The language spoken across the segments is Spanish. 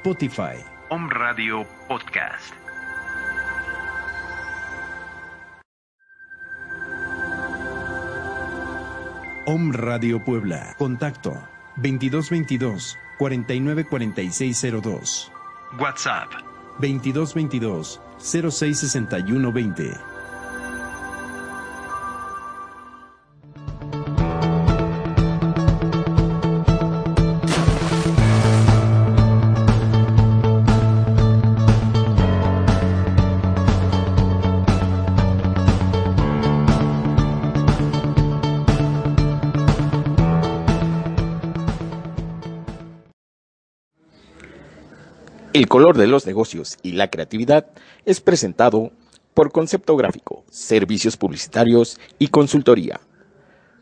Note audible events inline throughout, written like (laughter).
Spotify. Om Radio Podcast. Om Radio Puebla. Contacto 2222 494602. WhatsApp 2222 066120. El color de los negocios y la creatividad es presentado por Concepto Gráfico, Servicios Publicitarios y Consultoría.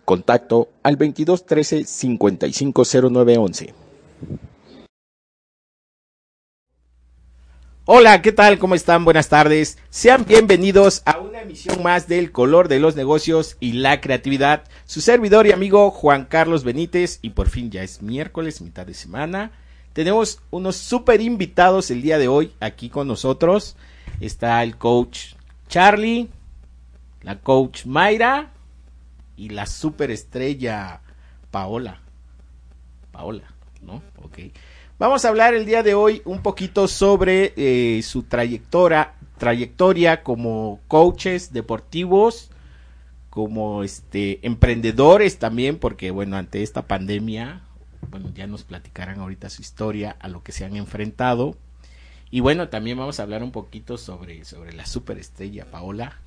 Contacto al 2213 550911. Hola, ¿qué tal? ¿Cómo están? Buenas tardes. Sean bienvenidos a una emisión más del color de los negocios y la creatividad. Su servidor y amigo Juan Carlos Benítez y por fin ya es miércoles, mitad de semana. Tenemos unos super invitados el día de hoy aquí con nosotros. Está el coach Charlie, la coach Mayra y la super estrella Paola. Paola, ¿no? Ok. Vamos a hablar el día de hoy un poquito sobre eh, su trayectoria, trayectoria como coaches deportivos, como este emprendedores también, porque bueno, ante esta pandemia bueno, ya nos platicarán ahorita su historia, a lo que se han enfrentado. Y bueno, también vamos a hablar un poquito sobre, sobre la superestrella Paola,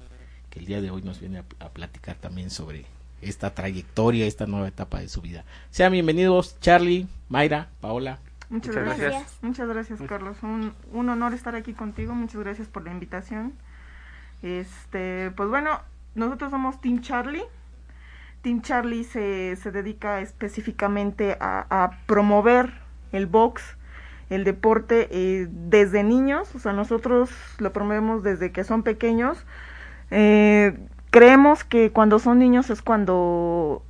que el día de hoy nos viene a, a platicar también sobre esta trayectoria, esta nueva etapa de su vida. Sean bienvenidos, Charlie, Mayra, Paola. Muchas, Muchas gracias. gracias. Muchas gracias, Carlos. Un, un honor estar aquí contigo. Muchas gracias por la invitación. Este, pues bueno, nosotros somos Team Charlie. Team Charlie se, se dedica específicamente a, a promover el box, el deporte eh, desde niños. O sea, nosotros lo promovemos desde que son pequeños. Eh, creemos que cuando son niños es cuando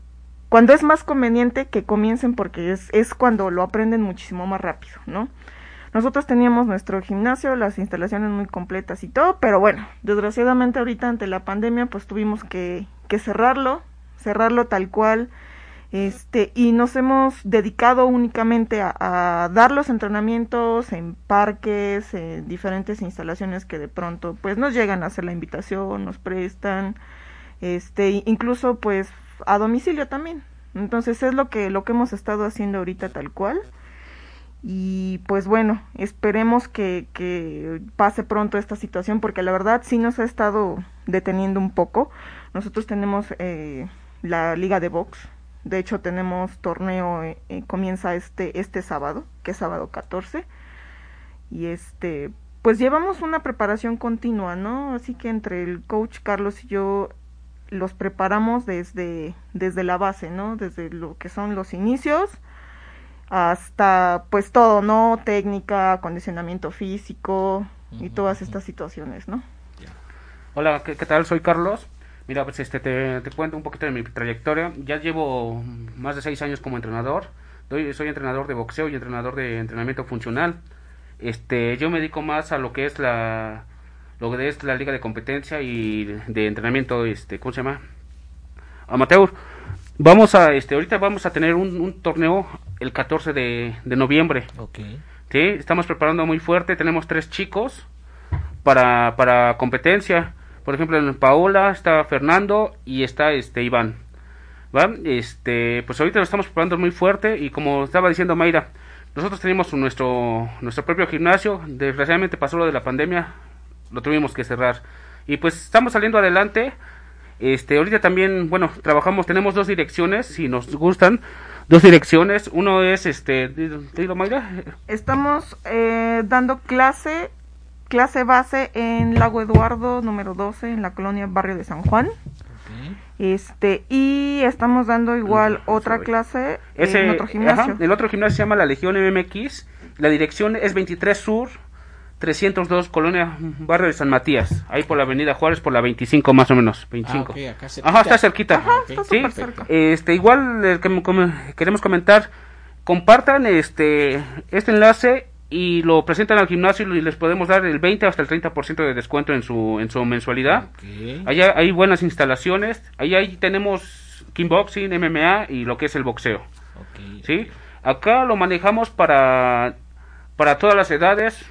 cuando es más conveniente que comiencen porque es, es cuando lo aprenden muchísimo más rápido, ¿no? Nosotros teníamos nuestro gimnasio, las instalaciones muy completas y todo, pero bueno, desgraciadamente ahorita ante la pandemia pues tuvimos que, que cerrarlo, cerrarlo tal cual Este, y nos hemos dedicado únicamente a, dar los entrenamientos en parques, en diferentes instalaciones que de pronto pues nos llegan a hacer la invitación, nos prestan, este, incluso pues a domicilio también. Entonces es lo que, lo que hemos estado haciendo ahorita tal cual. Y pues bueno, esperemos que, que pase pronto esta situación porque la verdad sí nos ha estado deteniendo un poco. Nosotros tenemos eh, la liga de box. De hecho tenemos torneo, eh, eh, comienza este, este sábado, que es sábado 14. Y este, pues llevamos una preparación continua, ¿no? Así que entre el coach Carlos y yo los preparamos desde, desde la base, ¿no? Desde lo que son los inicios hasta pues todo, ¿no? Técnica, acondicionamiento físico y todas estas situaciones, ¿no? Hola, ¿qué, qué tal? Soy Carlos. Mira, pues este te, te cuento un poquito de mi trayectoria. Ya llevo más de seis años como entrenador. Doy- soy entrenador de boxeo y entrenador de entrenamiento funcional. Este, yo me dedico más a lo que es la lo que es la liga de competencia y de entrenamiento, este, ¿cómo se llama? Amateur. Vamos a, este, ahorita vamos a tener un, un torneo el 14 de, de noviembre. Ok. Sí, estamos preparando muy fuerte. Tenemos tres chicos para, para competencia. Por ejemplo, en Paola está Fernando y está este Iván. ¿Va? Este, pues ahorita lo estamos preparando muy fuerte y como estaba diciendo Mayra, nosotros tenemos nuestro nuestro propio gimnasio. Desgraciadamente pasó lo de la pandemia, lo tuvimos que cerrar. Y pues estamos saliendo adelante. Este, ahorita también, bueno, trabajamos, tenemos dos direcciones, si nos gustan, dos direcciones. Uno es este, dilo dilo, Mayra. Estamos eh, dando clase, clase base en Lago Eduardo número 12 en la colonia Barrio de San Juan. Este, y estamos dando igual otra clase Ese, en otro gimnasio. ajá, el otro gimnasio se llama la Legión MMX. La dirección es 23 Sur, 302, Colonia Barrio de San Matías. Ahí por la Avenida Juárez, por la 25 más o menos. 25. Ah, acá Ajá, está cerquita. Ajá, está Sí, cerca. Este, igual eh, que queremos comentar, compartan este este enlace y lo presentan al gimnasio y les podemos dar el 20 hasta el 30% de descuento en su en su mensualidad. Allá hay buenas instalaciones. Ahí, ahí tenemos kickboxing, MMA y lo que es el boxeo. ¿sí? Acá lo manejamos para, para todas las edades,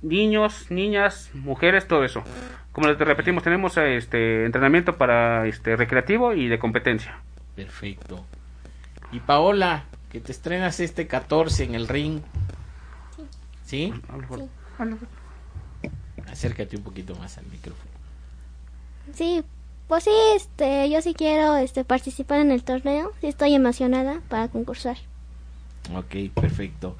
niños, niñas, mujeres, todo eso. Como les repetimos, tenemos este entrenamiento para este recreativo y de competencia. Perfecto. Y Paola, que te estrenas este 14 en el ring. ¿Sí? Hola. Acércate un poquito más al micrófono. Sí, pues sí, este, yo sí quiero este, participar en el torneo. Sí estoy emocionada para concursar. Ok, perfecto.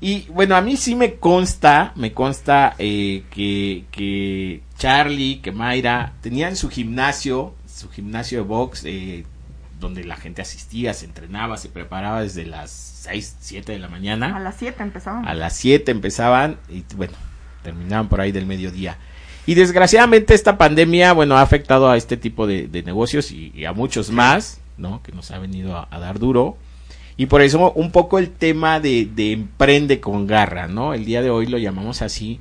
Y bueno, a mí sí me consta, me consta eh, que, que Charlie, que Mayra tenían su gimnasio, su gimnasio de box, eh, donde la gente asistía, se entrenaba, se preparaba desde las 6, 7 de la mañana. A las 7 empezamos. A las 7 empezaban y bueno, terminaban por ahí del mediodía. Y desgraciadamente esta pandemia, bueno, ha afectado a este tipo de, de negocios y, y a muchos más, ¿no? Que nos ha venido a, a dar duro. Y por eso un poco el tema de, de emprende con garra, ¿no? El día de hoy lo llamamos así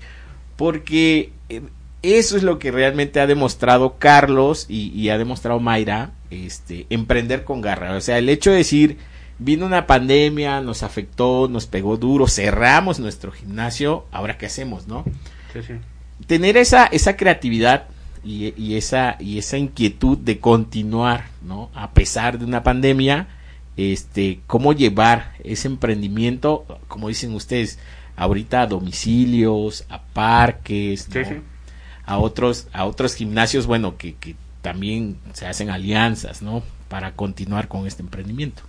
porque eh, eso es lo que realmente ha demostrado Carlos y, y ha demostrado Mayra, este, emprender con garra. O sea, el hecho de decir, vino una pandemia, nos afectó, nos pegó duro, cerramos nuestro gimnasio, ahora qué hacemos, ¿no? Sí, sí. Tener esa, esa creatividad y, y esa, y esa inquietud de continuar, ¿no? A pesar de una pandemia, este, cómo llevar ese emprendimiento, como dicen ustedes, ahorita a domicilios, a parques, Sí, ¿no? sí. A otros, a otros gimnasios, bueno, que, que también se hacen alianzas, ¿no? Para continuar con este emprendimiento.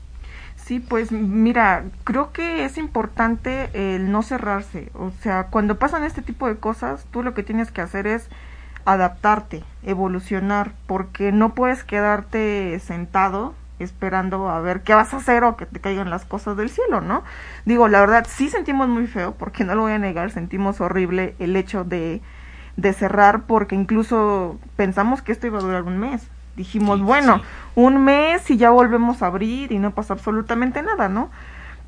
Sí, pues mira, creo que es importante el no cerrarse. O sea, cuando pasan este tipo de cosas, tú lo que tienes que hacer es adaptarte, evolucionar, porque no puedes quedarte sentado esperando a ver qué vas a hacer o que te caigan las cosas del cielo, ¿no? Digo, la verdad, sí sentimos muy feo, porque no lo voy a negar, sentimos horrible el hecho de, de cerrar, porque incluso pensamos que esto iba a durar un mes. Dijimos, Sí, bueno, sí. un mes y ya volvemos a abrir y no pasa absolutamente nada, ¿no?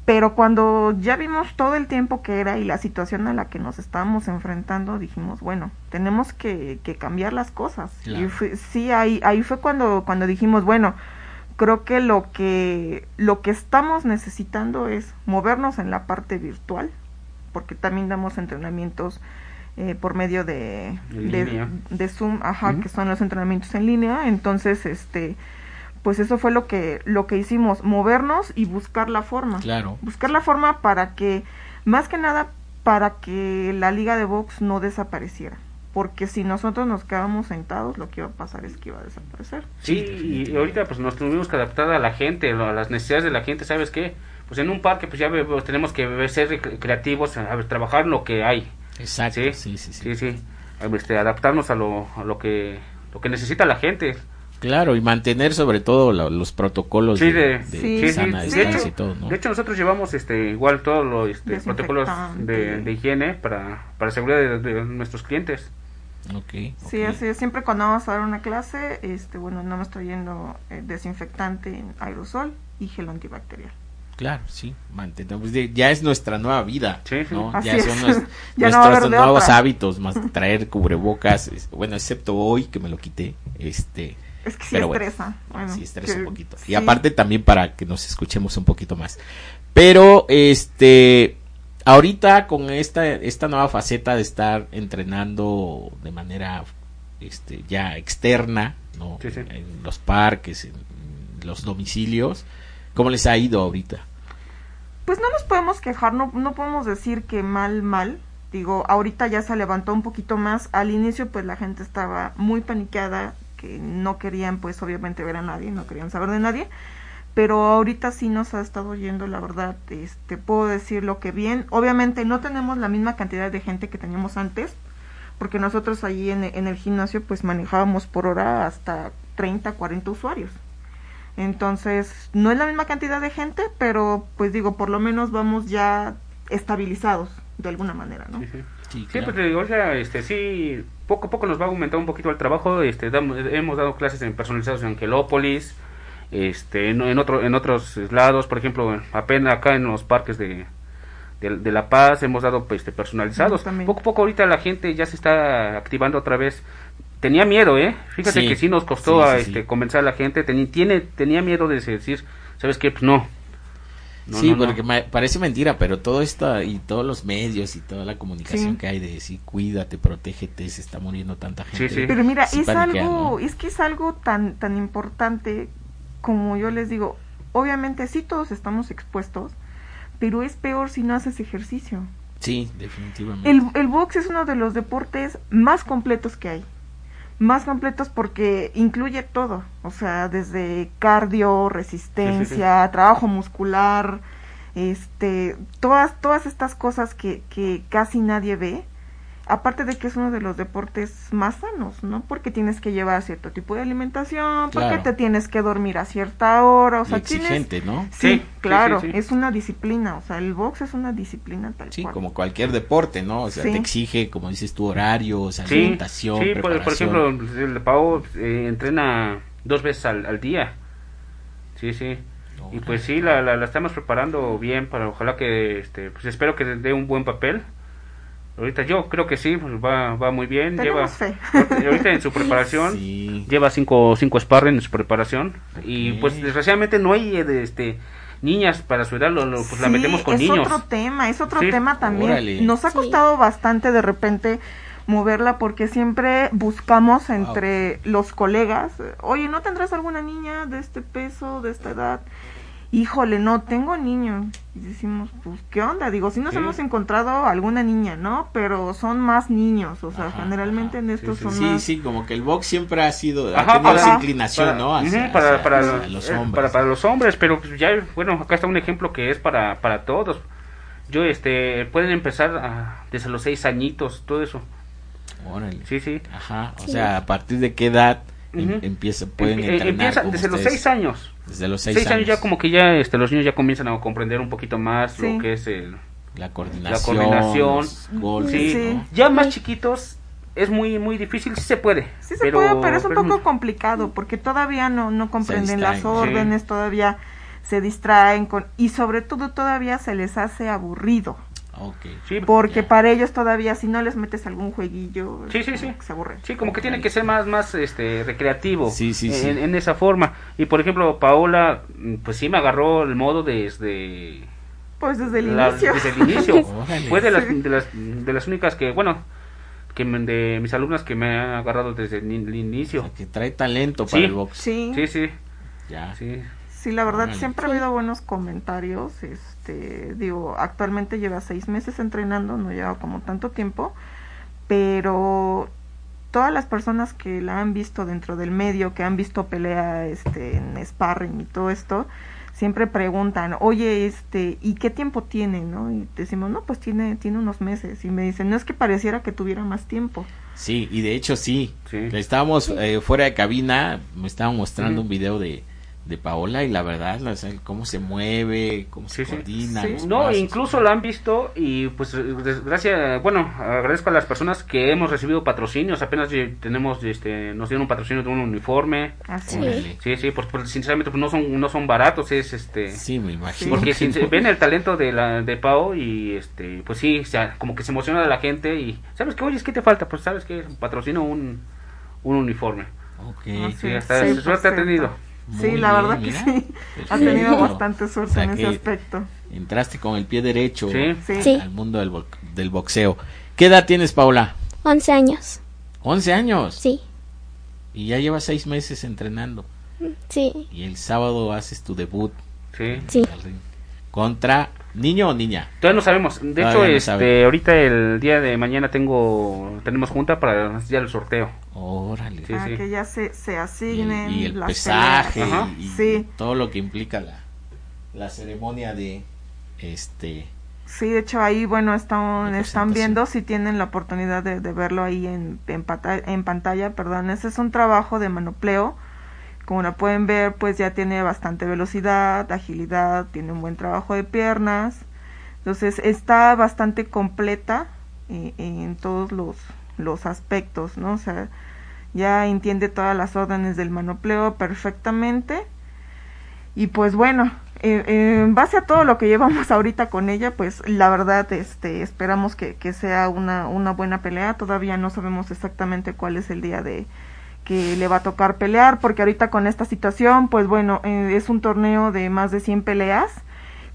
Pero cuando ya vimos todo el tiempo que era y la situación a la que nos estábamos enfrentando, dijimos, bueno, tenemos que, que cambiar las cosas. Claro. Y fue- sí, ahí, ahí fue cuando, cuando dijimos, bueno, creo que lo que lo que estamos necesitando es movernos en la parte virtual, porque también damos entrenamientos eh, por medio de, de, Zoom, ajá, que son los entrenamientos en línea. Entonces, este, pues eso fue lo que lo que hicimos, movernos y buscar la forma Claro. buscar la forma para que, más que nada, para que la liga de box no desapareciera. Porque si nosotros nos quedábamos sentados, lo que iba a pasar es que iba a desaparecer. Sí, y ahorita pues nos tuvimos que adaptar a la gente, a las necesidades de la gente, ¿sabes qué? Pues en un parque pues ya pues, tenemos que ser cre- creativos, a ver, trabajar lo que hay. Exacto. Sí, Sí, sí, sí. sí, sí. A ver, Este, adaptarnos a lo, a lo que lo que necesita la gente. Claro, y mantener sobre todo lo- los protocolos Sí, de, de, de Sí, sí, sana sí. distancia y todo, ¿no? de hecho, nosotros llevamos este igual todos los este, protocolos de, de higiene para, para seguridad de, de nuestros clientes. Ok, Sí, así es. Siempre cuando vamos a dar una clase, este, bueno, no me estoy yendo eh, desinfectante en aerosol y gel antibacterial. Claro, sí, mantener, pues, ya es nuestra nueva vida, Sí, sí. ¿no? Así ya es. son (laughs) Ya no nuestros nuevos otra. hábitos, más (laughs) traer cubrebocas, es- bueno, excepto hoy que me lo quité, este, Es que sí Pero bueno, estresa. Bueno, sí estresa que- un poquito. sí. Y aparte también para que nos escuchemos un poquito más. Pero, este, ahorita con esta, esta nueva faceta de estar entrenando de manera, este, ya externa, ¿no? Sí, sí. En los parques, en los domicilios, ¿cómo les ha ido ahorita? Pues no nos podemos quejar, no, no podemos decir que mal, mal. Digo, ahorita ya se levantó un poquito más. Al inicio, pues la gente estaba muy paniqueada, que no querían, pues obviamente ver a nadie, no querían saber de nadie. Pero ahorita sí nos ha estado yendo, la verdad, este, puedo decir lo que bien. Obviamente no tenemos la misma cantidad de gente que teníamos antes, porque nosotros allí en, en el gimnasio, pues manejábamos por hora hasta 30, 40 usuarios. Entonces, no es la misma cantidad de gente, pero pues digo, por lo menos vamos ya estabilizados de alguna manera, ¿no? Sí, sí. Sí, Sí, pues te digo, o sea, este, sí, poco a poco nos va a aumentar un poquito el trabajo. Este, damos- hemos dado clases en personalizados en Angelópolis, este, en, en otro, en otros lados, por ejemplo, apenas acá en los parques de, de, de La Paz hemos dado pues, este, personalizados. Poco a poco ahorita la gente ya se está activando otra vez. Tenía miedo, ¿eh? Fíjate Sí. que sí nos costó Sí, a, sí, sí. este, convencer a la gente. Tiene, tenía miedo de decir, ¿sabes qué? Pues no. No, sí, no, no. porque ma- parece mentira, pero todo esto y todos los medios y toda la comunicación Sí. que hay de decir cuídate, protégete, se está muriendo tanta gente. Sí, sí. Pero mira, Sí es algo, ¿no? es que es algo tan, tan importante como yo les digo, obviamente sí todos estamos expuestos, pero es peor si no haces ejercicio. Sí, definitivamente. El, el box es uno de los deportes más completos que hay. Más completos porque incluye todo. O sea, desde cardio, resistencia, trabajo muscular, este, todas, todas estas cosas que, que casi nadie ve. Aparte de que es uno de los deportes más sanos, ¿no? Porque tienes que llevar cierto tipo de alimentación, porque Claro. te tienes que dormir a cierta hora, o Y sea, tienes... exigente, ¿no? Sí, claro, sí, sí. es una disciplina, o sea, el box es una disciplina tal Sí, cual. como cualquier deporte, ¿no? O sea, Sí. te exige, como dices tú, horarios, Sí, alimentación, sí por, por ejemplo, el Pau eh, entrena dos veces al, al día. Sí, sí. Y pues sí, la, la, la estamos preparando bien para ojalá que, este, pues espero que dé un buen papel. Ahorita yo creo que sí, pues va, va muy bien. Lleva, Tenemos fe. ahorita en su (laughs) preparación, Sí. lleva cinco, cinco sparring en su preparación. Y pues desgraciadamente no hay eh, de, este, niñas para su edad, lo, lo- pues la metemos con es niños. otro tema, es otro Sí. tema también. Órale. Nos ha Sí. costado bastante de repente moverla porque siempre buscamos entre los colegas, oye, ¿no tendrás alguna niña de este peso, de esta edad? Híjole, no tengo niños. Y decimos, pues, ¿qué onda? Digo, sí nos Sí. hemos encontrado alguna niña, ¿no? Pero son más niños, o sea, Ajá, generalmente ajá. en estos sí, son Sí, más... sí, como que el box siempre ha sido, ha Ajá, tenido para- esa inclinación, para- ¿no? Hacia, para, hacia- para, hacia los, eh, hombres. para, para los hombres, pero pues ya, bueno, acá está un ejemplo que es para, para todos. Yo, este, pueden empezar a- desde los seis añitos, todo eso. Órale. Sí, sí. Ajá, o Sí. sea, a partir de qué edad em- empieza, pueden entrenar empieza desde los seis años. Desde los seis, Seis, años. ya como que ya, este, los niños ya comienzan a comprender un poquito más Sí. lo que es el... La coordinación, coordinación. los golpes, Sí, Sí. ¿no? ya más chiquitos es muy, muy difícil, sí se puede. Sí se puede, pero es un poco complicado porque todavía no, no comprenden las órdenes, todavía se distraen con y sobre todo todavía se les hace aburrido. Sí, Porque Ya. para ellos todavía si no les metes algún jueguillo, Sí, sí, como sí. que se aburren. Sí, como que tiene que ser más, más este, recreativo Sí, sí, en, sí. en esa forma. Y por ejemplo, Paola, mm, pues sí me agarró el modo desde, Pues desde el la- inicio. desde el inicio. (laughs) Fue de las, Sí. de, las, de las únicas que, bueno, que me- de mis alumnas que me han agarrado desde el, O inicio. sea, que trae talento para Sí. el box. Sí, Sí, sí, Ya. sí. Sí, la verdad Órale. siempre ha habido buenos comentarios. Este, digo, actualmente lleva seis meses entrenando, no lleva como tanto tiempo, pero todas las personas que la han visto dentro del medio, que han visto pelea este, en sparring y todo esto, siempre preguntan, oye, este, ¿y qué tiempo tiene, no? Y decimos, no, pues tiene, tiene unos meses. Y me dicen, no es que pareciera que tuviera más tiempo. Sí, y de hecho sí. Sí. Estábamos eh, fuera de cabina, me estaban mostrando un video de, de Paola y la verdad, la- o sea, cómo se mueve, cómo se Sí, coordina. Sí. No, pasos. incluso la han visto y pues gracias, bueno, agradezco a las personas que hemos recibido patrocinios, apenas tenemos, este, nos dieron un patrocinio de un uniforme, Así. Órale. sí, sí, pues, pues, sinceramente pues, no son, no son baratos, es este, Sí, me imagino. porque no. (laughs) ven el talento de la de Pau y este pues sí o sea, como que se emociona de la gente y sabes que oye es que te falta pues sabes que patrocino un un uniforme Ok. Así sí hasta sí, suerte ha perfecto. Sí, la bien, verdad que mira. sí. Ha Perfecto. tenido bastante suerte O sea en ese aspecto. Entraste con el pie derecho Sí. Sí. Sí. al mundo del, bo- del boxeo. ¿Qué edad tienes, Paola? 11 años. 11 años. Sí, Y ya llevas seis meses entrenando. sí, Y el sábado haces tu debut sí sí. contra niño o niña. todavía no sabemos de Todavía hecho no este ahorita el día de mañana tengo tenemos junta para ya el sorteo Órale. Sí, para sí. que ya se, se Y el, asignen y el las pesaje y, y Sí. todo lo que implica la, la ceremonia de este Sí, de hecho ahí, bueno, están, están viendo si tienen la oportunidad de, de verlo ahí en, en, pata- en pantalla, perdón. Ese es un trabajo de manopleo. Como lo pueden ver, pues ya tiene bastante velocidad, agilidad, tiene un buen trabajo de piernas. Entonces está bastante completa eh, en todos los, los aspectos, ¿no? O sea, ya entiende todas las órdenes del manopleo perfectamente. Y pues bueno, eh, eh, en base a todo lo que llevamos (laughs) ahorita con ella, pues la verdad, este, esperamos que, que sea una, una buena pelea. Todavía no sabemos exactamente cuál es el día de que le va a tocar pelear, porque ahorita con esta situación, pues bueno, eh, es un torneo de más de 100 peleas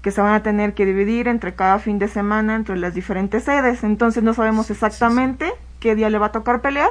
que se van a tener que dividir entre cada fin de semana entre las diferentes sedes. Entonces no sabemos exactamente qué día le va a tocar pelear,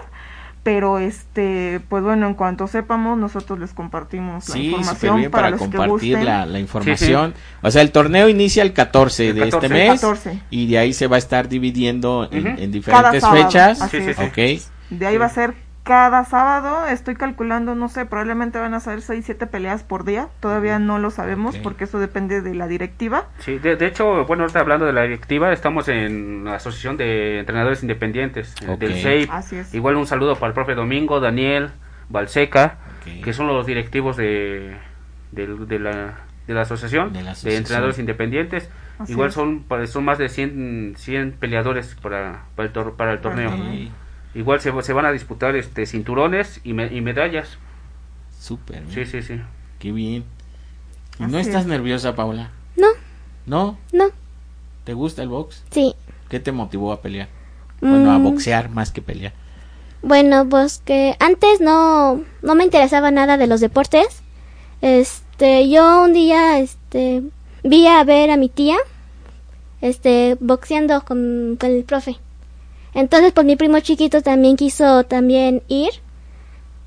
pero este, pues bueno, en cuanto sepamos, nosotros les compartimos la sí, información bien para, para, los que compartir gusten. la, la información. O sea, el torneo inicia el 14 El de 14. este mes 14. y de ahí se va a estar dividiendo en, diferentes sábado, fechas. así Sí, sí, es. sí. Ok. De ahí va a ser cada sábado, estoy calculando, no sé, probablemente van a ser 6, 7 peleas por día, todavía no lo sabemos porque eso depende de la directiva. Sí, de, de hecho, bueno, ahorita hablando de la directiva, estamos en la Asociación de Entrenadores Independientes, eh, del SEIP. Así es. Igual un saludo para el profe Domingo, Daniel, Balseca, que son los directivos de, del- de, la, de la asociación De de, la asociación. Entrenadores Independientes. Así Igual es. son, son más de 100, 100 peleadores para, para, el, tor- para el Para el torneo. Igual se, se van a disputar este cinturones y, me- y medallas. Súper. Sí, sí, sí. Qué bien. ¿Y Así no estás es. nerviosa, Paula? No, ¿No? no, ¿Te gusta el box? sí. ¿Qué te motivó a pelear? Bueno, a Mm, boxear más que pelear. Bueno, pues que antes no, no me interesaba nada de los deportes. Este, yo un día, este, vi a ver a mi tía, este, boxeando con, con el profe. Entonces, pues mi primo chiquito también quiso también ir.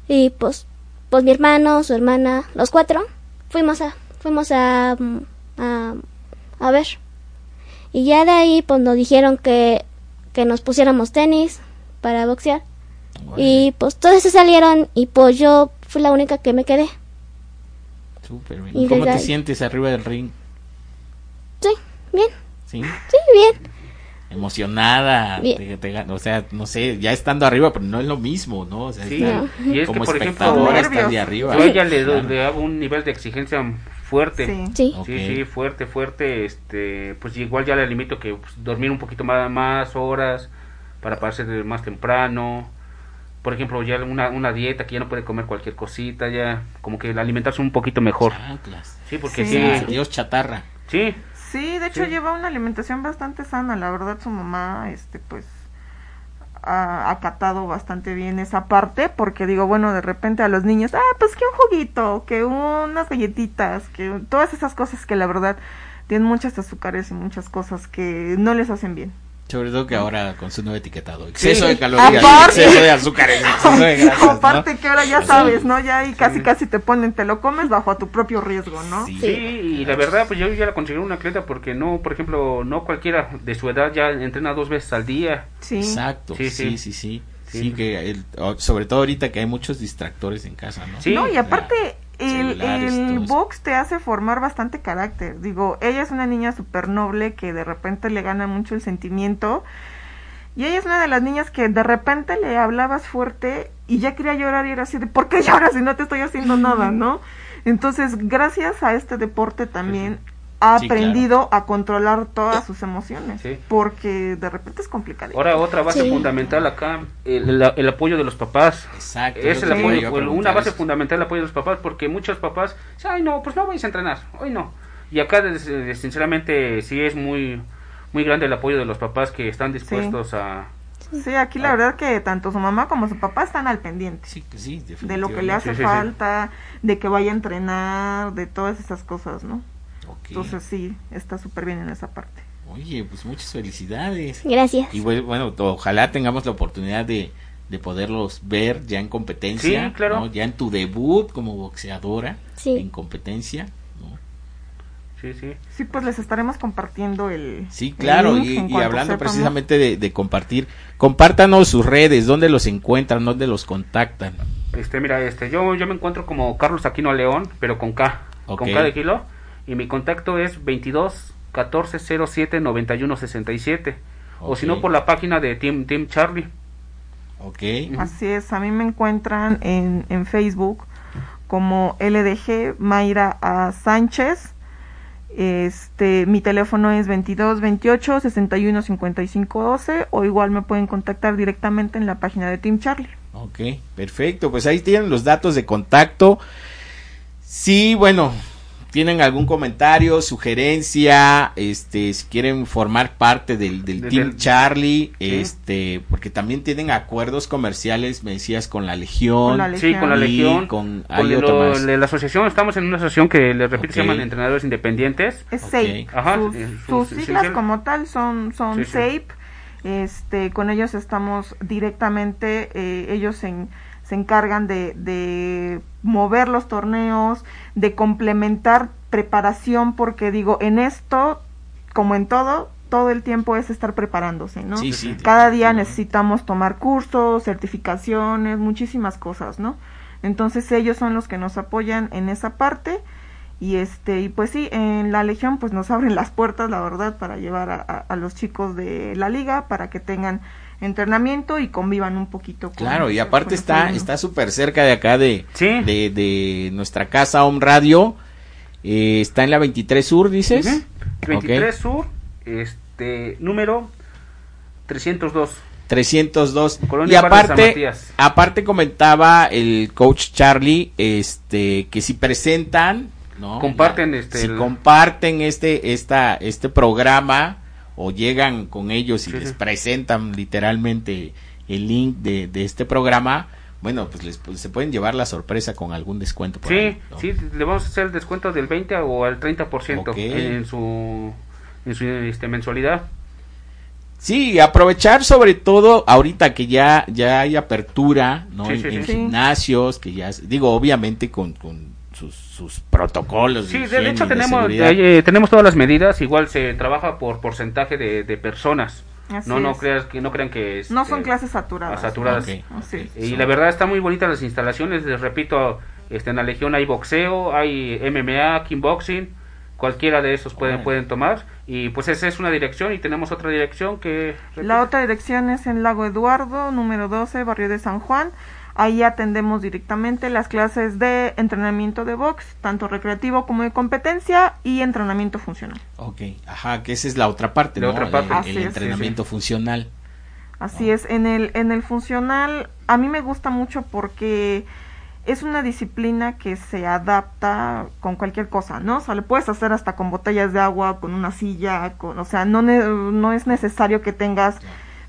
Y pues, pues mi hermano, su hermana, los cuatro, fuimos a, fuimos a, a, a ver. Y ya de ahí, pues nos dijeron que, que nos pusiéramos tenis para boxear. Y pues todos se salieron y pues yo fui la única que me quedé. Súper bien. y ¿Y ¿Cómo te ahí- sientes arriba del ring? Sí, bien, ¿Sí? sí, bien. Emocionada. Te- te o sea, no sé, ya estando arriba, pero no es lo mismo, ¿no? O sea, Sí, estar y es que, como por ejemplo, espectadora, de arriba. Yo a ella le, doy- Claro. le hago un nivel de exigencia fuerte. Sí. Sí, Ok. Sí, sí, fuerte, fuerte, este, pues igual ya le limito que pues, dormir un poquito más, más horas para pararse más temprano. Por ejemplo, ya una, una dieta que ya no puede comer cualquier cosita, ya como que alimentarse un poquito mejor. Chanclas. Sí, porque sí, Dios chatarra. Sí, Sí, de hecho Sí. lleva una alimentación bastante sana, la verdad su mamá, este, pues, ha acatado bastante bien esa parte, porque digo, bueno, de repente a los niños, ah, pues que un juguito, que unas galletitas, que todas esas cosas que la verdad tienen muchas azúcares y muchas cosas que no les hacen bien. Sobre todo que ahora con su nuevo etiquetado. Exceso Sí. de calorías, Aparte. exceso de azúcares, (laughs) exceso de grasas, ¿no? Aparte que ahora ya Así. sabes, ¿no? Ya y casi casi te ponen, te lo comes bajo a tu propio riesgo, ¿no? Sí. Sí, y la verdad, pues yo ya la considero una atleta porque no, por ejemplo, no cualquiera de su edad ya entrena dos veces al día. Sí. Exacto, sí, Sí, sí, sí. sí. Sí, Sí. que el- o- sobre todo ahorita que hay muchos distractores en casa, ¿no? Sí. No, y aparte, el, el box te hace formar bastante carácter. Digo, ella es una niña súper noble que de repente le gana mucho el sentimiento. Y ella es una de las niñas que de repente le hablabas fuerte y ya quería llorar y era así de, ¿por qué lloras si no te estoy haciendo nada, (laughs) no? Entonces, gracias a este deporte también ha Sí, aprendido a controlar todas sus emociones. Sí. Porque de repente es complicado. Ahora otra base Sí. fundamental acá, el, el- el apoyo de los papás. Exacto. Es el apoyo, una base fundamental el apoyo de los papás, porque muchos papás ay no, pues no vais a entrenar, hoy no. Y acá eh, sinceramente sí es muy muy grande el apoyo de los papás que están dispuestos a... Sí, aquí la verdad que tanto su mamá como su papá están al pendiente. Sí, que sí, de lo que le hace Sí, sí, sí. falta, de que vaya a entrenar, de todas esas cosas, ¿no? Entonces sí, está súper bien en esa parte. Oye, pues muchas felicidades. Gracias. Y bueno, bueno, ojalá tengamos la oportunidad de, de poderlos ver ya en competencia. Sí, claro. ¿no? Ya en tu debut como boxeadora. Sí. En competencia. ¿no? Sí, sí. Sí, pues les estaremos compartiendo el. Sí, el claro. link Y, hablando precisamente de, de compartir, compártanos sus redes, dónde los encuentran, dónde los contactan. Este, mira, este, yo, yo me encuentro como Carlos Aquino León, pero con K, con K de kilo, y mi contacto es 22 14 07 91 67, o si no por la página de Team, Team Charlie. Ok. Así es, a mí me encuentran en, en Facebook como LDG Mayra A. Sánchez. Este, mi teléfono es 22 28 61 55 12 o igual me pueden contactar directamente en la página de Team Charlie. Ok, perfecto. Pues ahí tienen los datos de contacto. Sí, bueno, tienen algún comentario, sugerencia, este, si quieren formar parte del, del Team del- Charlie, Sí. este, porque también tienen acuerdos comerciales, me decías, con la Legión. Con la Sí, con la y Legión. con- Con hay lo- otro más. de la asociación, estamos en una asociación que, les repito, se llaman entrenadores independientes. Es. SAPE. Ajá, sus, eh, sus sus- siglas sí, sí. como tal son, son Sí, sí. SAPE. Este, con ellos estamos directamente, eh, ellos en- se encargan de, de mover los torneos, de complementar preparación, porque digo, en esto, como en todo, todo el tiempo es estar preparándose, ¿no? Sí, sí, Cada día necesitamos tomar cursos, certificaciones, muchísimas cosas, ¿no? Entonces ellos son los que nos apoyan en esa parte y este y pues sí, en la Legión pues nos abren las puertas, la verdad, para llevar a, a- a los chicos de la liga para que tengan entrenamiento y convivan un poquito con Claro, y aparte está está súper cerca de acá de, Sí. de, de nuestra casa Home Radio. Eh, está en la 23 Sur, dices. Ujú. 23 Ok. Sur, este, número 302. 302. Colonia y aparte, Matías. aparte comentaba el coach Charlie, este, que si presentan, ¿no? Comparten, La- este, si el- comparten este, esta, este programa o llegan con ellos y Sí, les sí. presentan literalmente el link de, de este programa, bueno, pues les pues, se pueden llevar la sorpresa con algún descuento. por Sí, ahí, ¿no? sí, le vamos a hacer el descuento del 20 o al 30% Ok. en su, en su este, mensualidad. Sí, aprovechar sobre todo ahorita que ya, ya hay apertura, ¿no? Sí, en sí, en sí. gimnasios, que ya, digo, obviamente con, con sus, sus protocolos. Sí, de, hecho de tenemos seguridad. eh, tenemos todas las medidas, igual se trabaja por porcentaje de, de personas. Así no no creas que no crean que es, no son eh, clases saturadas. saturadas. Ok, Así ok. es. Y la verdad está muy bonita las instalaciones, les repito, este, en la Legión hay boxeo, hay MMA, kickboxing, cualquiera de esos pueden, pueden tomar. Y pues esa es una dirección y tenemos otra dirección que... La otra dirección es en Lago Eduardo, número 12, barrio de San Juan. Ahí atendemos directamente las clases de entrenamiento de box, tanto recreativo como de competencia y entrenamiento funcional. Ok, ajá, que esa es la otra parte, La ¿no? otra parte. El, Así el es. entrenamiento funcional. Así es, en el, en el funcional a mí me gusta mucho porque es una disciplina que se adapta con cualquier cosa, ¿no? O sea, lo puedes hacer hasta con botellas de agua, con una silla, con, o sea, no, ne- no es necesario que tengas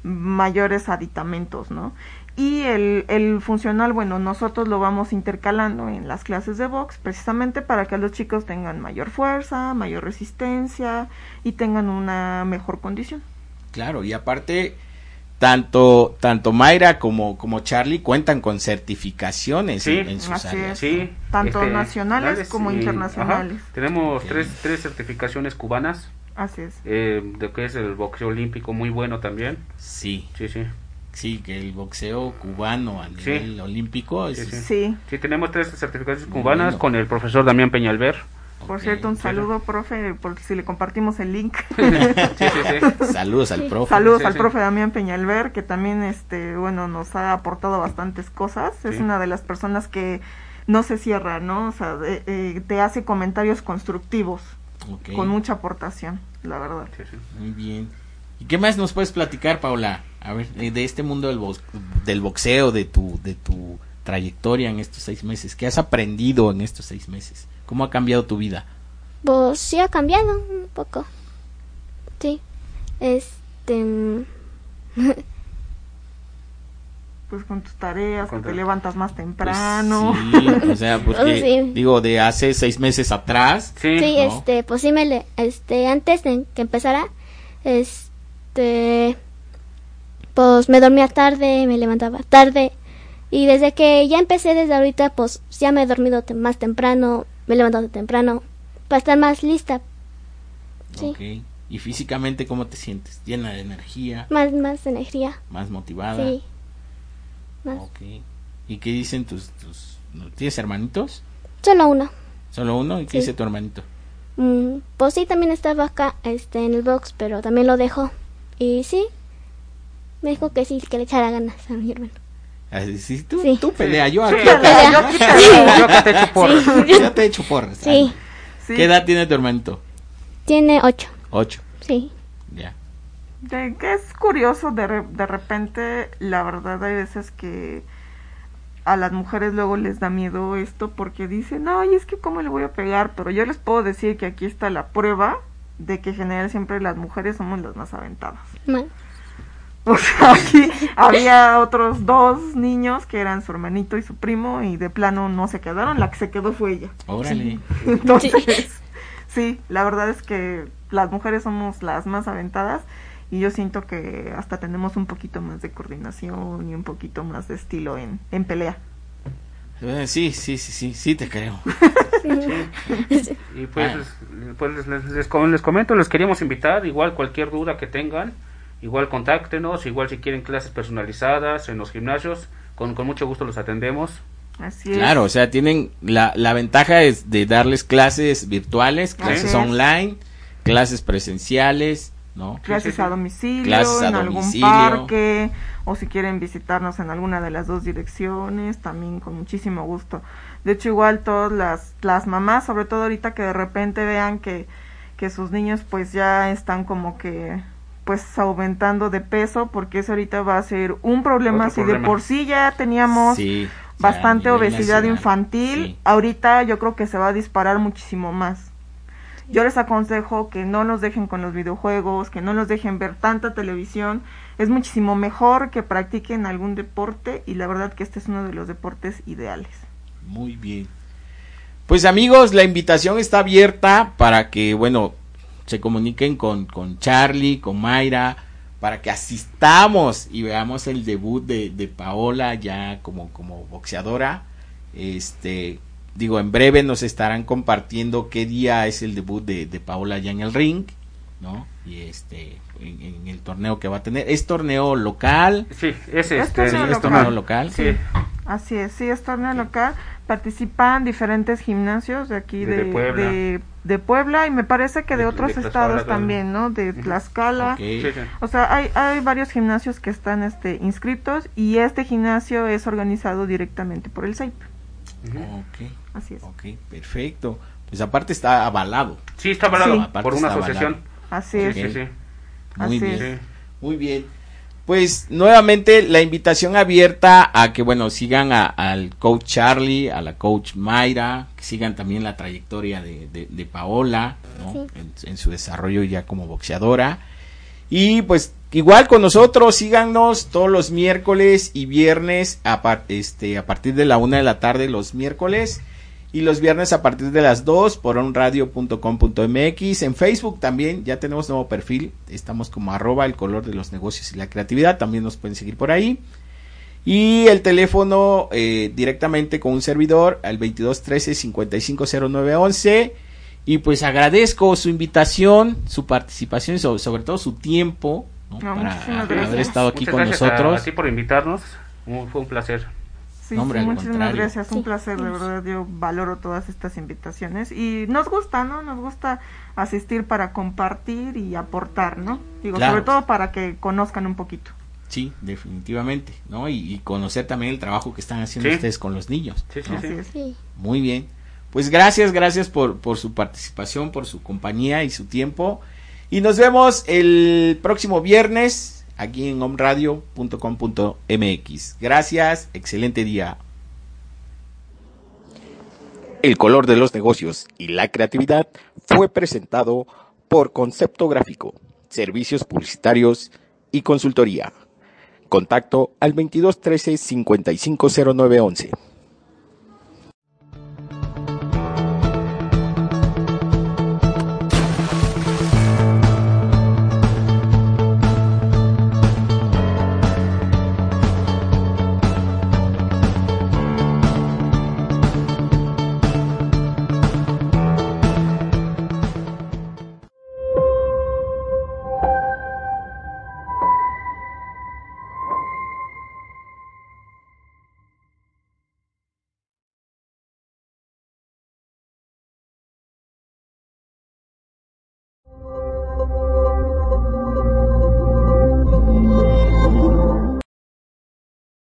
mayores aditamentos, ¿no? Y el, el funcional, bueno, nosotros lo vamos intercalando en las clases de box precisamente para que los chicos tengan mayor fuerza, mayor resistencia y tengan una mejor condición. Claro, y aparte, tanto, tanto Mayra como, como Charlie cuentan con certificaciones Sí, en, en sus áreas. Sí. Tanto este, nacionales como y- internacionales. ajá. Tenemos tres, tres certificaciones cubanas, Así es. eh, de que es el boxeo olímpico muy bueno también. Sí, Sí, sí. Sí, que el boxeo cubano a Sí. nivel olímpico es, Sí, sí. Sí. Sí, tenemos tres certificaciones cubanas bueno. con el profesor Damián Peñalver. Por Ok. cierto, un sí. saludo, profe, por si le compartimos el link. (laughs) Sí, sí, sí. Saludos al profe. Saludos Sí, al sí. profe Damián Peñalver, que también, este, bueno, nos ha aportado bastantes cosas. Es Sí. una de las personas que no se cierra, ¿no? O sea, de- eh, te hace comentarios constructivos, Ok, con mucha aportación, la verdad. Sí, sí. Muy bien. ¿Y qué más nos puedes platicar, Paula? A ver, de este mundo del, box- del boxeo, de tu, de tu trayectoria en estos seis meses. ¿Qué has aprendido en estos seis meses? ¿Cómo ha cambiado tu vida? Pues sí ha cambiado un poco. Sí. Este. mm, (laughs) Pues con tus tareas, Con que te levantas más Pues, temprano. sí, o sea, (laughs) porque, Sí. digo, de hace seis meses atrás, Sí, Sí, ¿no? este, pues sí me le, este, antes de que empezara, este, pues me dormía tarde, me levantaba tarde, y desde que ya empecé desde ahorita, pues ya me he dormido más temprano, me he levantado temprano, para estar más lista, sí, Ok. ¿Y físicamente cómo te sientes? ¿Llena de energía? más, más energía, ¿Más motivada? sí, más, Ok. ¿Y qué dicen tus, tus... ¿no ¿Tienes hermanitos? solo uno. ¿Solo uno? ¿Y qué Sí. dice tu hermanito? Mm, pues sí, también estaba acá, este, en el box, pero también lo dejó, y sí, me dijo que sí, que le echara ganas a mi hermano. Así, sí, tú, Sí. tú pelea, yo, Sí. aquí- Pelea, yo aquí te- Yo que te echo porras. yo te echo porras. Sí, Sí. ¿Qué edad tiene tu hermanito? tiene ocho, Ocho. sí. Ya. De que es curioso, de, re- de repente, la verdad hay veces que a las mujeres luego les da miedo esto porque dicen, ay, es que cómo le voy a pegar, pero yo les puedo decir que aquí está la prueba de que en general siempre las mujeres somos las más aventadas. Ma- (laughs) O sea, aquí había otros dos niños que eran su hermanito y su primo y de plano no se quedaron, la que se quedó fue ella. Órale. (laughs) Entonces, sí, la verdad es que las mujeres somos las más aventadas y yo siento que hasta tenemos un poquito más de coordinación y un poquito más de estilo en, en pelea. Eh, Sí, sí, sí, sí, sí te creo. (laughs) Y pues, Ah. pues les, les- les com- les comento, les queríamos invitar, igual cualquier duda que tengan, igual contáctenos, igual si quieren clases personalizadas en los gimnasios, con, con mucho gusto los atendemos. Así es. Claro, o sea, tienen la, la ventaja es de darles clases virtuales, clases Así es. online, clases presenciales, ¿no? Clases a domicilio, Clases a en algún domicilio. parque, o si quieren visitarnos en alguna de las dos direcciones, también con muchísimo gusto. De hecho, igual todas las, las mamás, sobre todo ahorita que de repente vean que, que sus niños pues ya están como que pues aumentando de peso, porque eso ahorita va a ser un problema Otro si de por sí ya teníamos Sí, bastante ya obesidad nacional, infantil, sí. ahorita yo creo que se va a disparar muchísimo más. Yo les aconsejo que no los dejen con los videojuegos, que no los dejen ver tanta televisión. Es muchísimo mejor que practiquen algún deporte y la verdad que este es uno de los deportes ideales. Muy bien. Pues amigos, la invitación está abierta para que, bueno, se comuniquen con, con Charlie, con Mayra, para que asistamos y veamos el debut de, de Paola ya como, como boxeadora. Este, digo, en breve nos estarán compartiendo qué día es el debut de, de Paola ya en el ring, ¿no? Y este, en, en el torneo que va a tener. ¿Es torneo local? Sí, es Es este, torneo ¿Es local. torneo local? Sí, Así es, sí, es torneo local. Participan diferentes gimnasios de aquí De de, Puebla. de, de Puebla y me parece que de, De- otros de estados también. ¿no? De Tlaxcala. Ok. sí, sí. O sea, hay, hay varios gimnasios que están este, inscritos y este gimnasio es organizado directamente por el SAIP. Ujú. Ok, Así es. ok, perfecto. Pues aparte está avalado. Sí, está avalado Sí. por una asociación. Así Sí, es. sí, sí. Muy Así bien. es. Sí. Muy bien. Pues nuevamente la invitación abierta a que, bueno, sigan a- al coach Charlie, a la coach Mayra, que sigan también la trayectoria de, de- de Paola, ¿no? Sí. en, en su desarrollo ya como boxeadora. Y pues igual con nosotros, síganos todos los miércoles y viernes a, par- este, a partir de la una de la tarde los miércoles y los viernes a partir de las 2 por onradio.com.mx. En Facebook también ya tenemos nuevo perfil. Estamos como arroba el color de los negocios y la creatividad. También nos pueden seguir por ahí. Y el teléfono eh, directamente con un servidor al 2213 550911. Y pues agradezco su invitación, su participación y sobre, sobre todo su tiempo ¿no? No, para muchísimas haber gracias. estado aquí Muchas con gracias nosotros. A, ti por invitarnos. Fue un placer. Sí, No, hombre, sí, al muchísimas contrario. gracias, un Sí, placer, de gracias. verdad, yo valoro todas estas invitaciones y nos gusta, ¿no? Nos gusta asistir para compartir y aportar, ¿no? Digo, Claro. sobre todo para que conozcan un poquito. Sí, definitivamente, ¿no? Y, y conocer también el trabajo que están haciendo Sí. ustedes con los niños. Es. Sí. Muy bien. Pues gracias, gracias por, por su participación, por su compañía y su tiempo. Y nos vemos el próximo viernes aquí en omradio.com.mx. Gracias, excelente día. El color de los negocios y la creatividad fue presentado por Concepto Gráfico, Servicios Publicitarios y Consultoría. Contacto al 2213 550911.